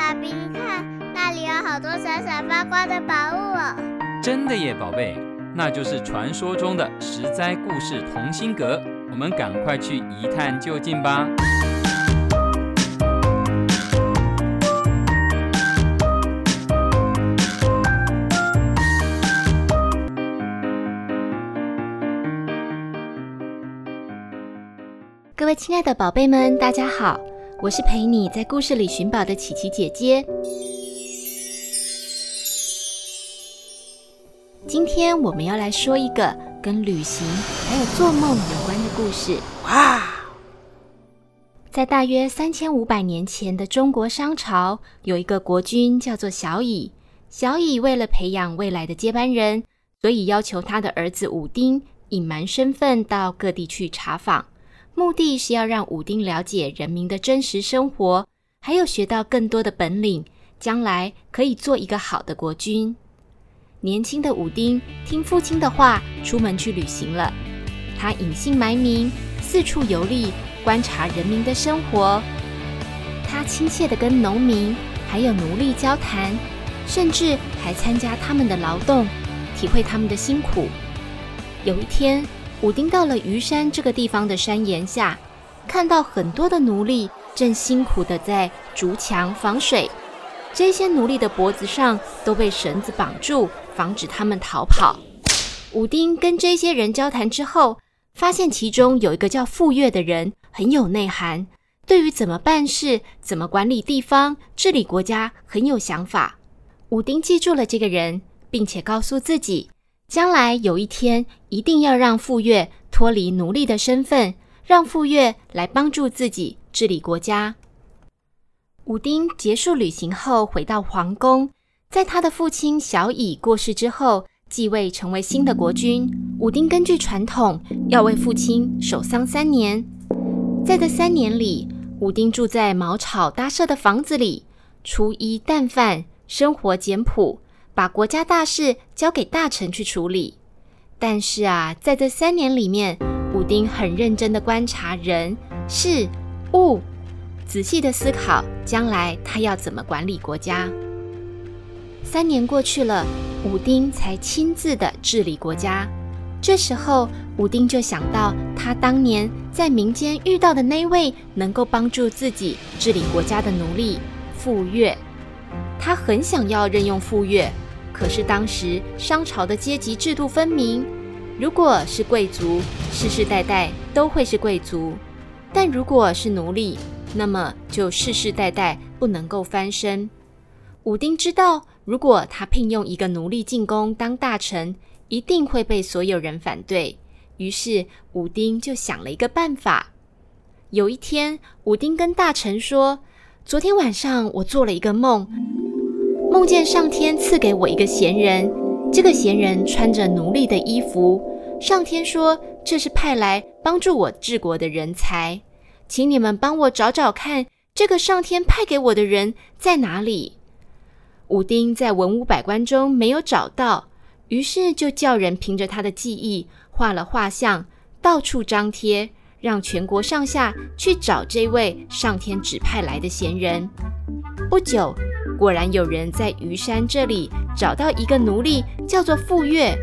爸比，你看那里有好多闪闪发光的宝物哦！真的耶，宝贝，那就是传说中的十灾故事同心阁。我们赶快去一探究竟吧！各位亲爱的宝贝们，大家好。我是陪你在故事里寻宝的琪琪姐姐。今天我们要来说一个跟旅行还有做梦有关的故事。哇！在大约三千五百年前的中国商朝，有一个国君叫做小乙。小乙为了培养未来的接班人，所以要求他的儿子武丁隐瞒身份到各地去查访。目的是要让武丁了解人民的真实生活，还有学到更多的本领，将来可以做一个好的国君。年轻的武丁听父亲的话，出门去旅行了。他隐姓埋名，四处游历，观察人民的生活。他亲切地跟农民还有奴隶交谈，甚至还参加他们的劳动，体会他们的辛苦。有一天，武丁到了虞山这个地方的山岩下，看到很多的奴隶正辛苦地在筑墙防水。这些奴隶的脖子上都被绳子绑住，防止他们逃跑。武丁跟这些人交谈之后，发现其中有一个叫傅说的人很有内涵，对于怎么办事、怎么管理地方、治理国家很有想法。武丁记住了这个人，并且告诉自己。将来有一天，一定要让傅说脱离奴隶的身份，让傅说来帮助自己治理国家。武丁结束旅行后，回到皇宫，在他的父亲小乙过世之后，继位成为新的国君。武丁根据传统，要为父亲守丧三年。在这三年里，武丁住在茅草搭设的房子里，粗衣淡饭，生活简朴。把国家大事交给大臣去处理，但是啊，在这三年里面，武丁很认真的观察人事物，仔细的思考将来他要怎么管理国家。三年过去了，武丁才亲自的治理国家。这时候，武丁就想到他当年在民间遇到的那位能够帮助自己治理国家的奴隶傅说，他很想要任用傅说。可是当时商朝的阶级制度分明，如果是贵族，世世代代都会是贵族；但如果是奴隶，那么就世世代代不能够翻身。武丁知道，如果他聘用一个奴隶进宫当大臣，一定会被所有人反对。于是武丁就想了一个办法。有一天，武丁跟大臣说：“昨天晚上我做了一个梦。”梦见上天赐给我一个闲人，这个闲人穿着奴隶的衣服。上天说，这是派来帮助我治国的人才，请你们帮我找找看，这个上天派给我的人在哪里？武丁在文武百官中没有找到，于是就叫人凭着他的记忆画了画像，到处张贴，让全国上下去找这位上天指派来的闲人。不久。果然有人在虞山这里找到一个奴隶，叫做傅说，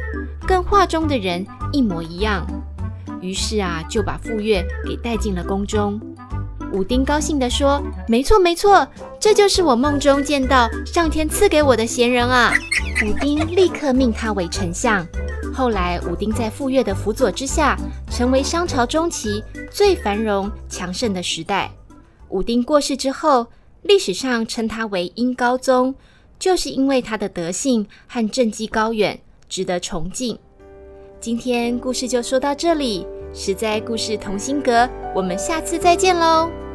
跟画中的人一模一样。于是啊，就把傅说给带进了宫中。武丁高兴地说：“没错，没错，这就是我梦中见到上天赐给我的贤人啊！”武丁立刻命他为丞相。后来，武丁在傅说的辅佐之下，成为商朝中期最繁荣强盛的时代。武丁过世之后，历史上称他为英高宗，就是因为他的德性和政绩高远，值得崇敬。今天故事就说到这里，实在故事同心阁，我们下次再见喽。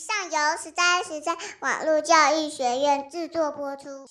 上游十三十三网络教育学院制作播出。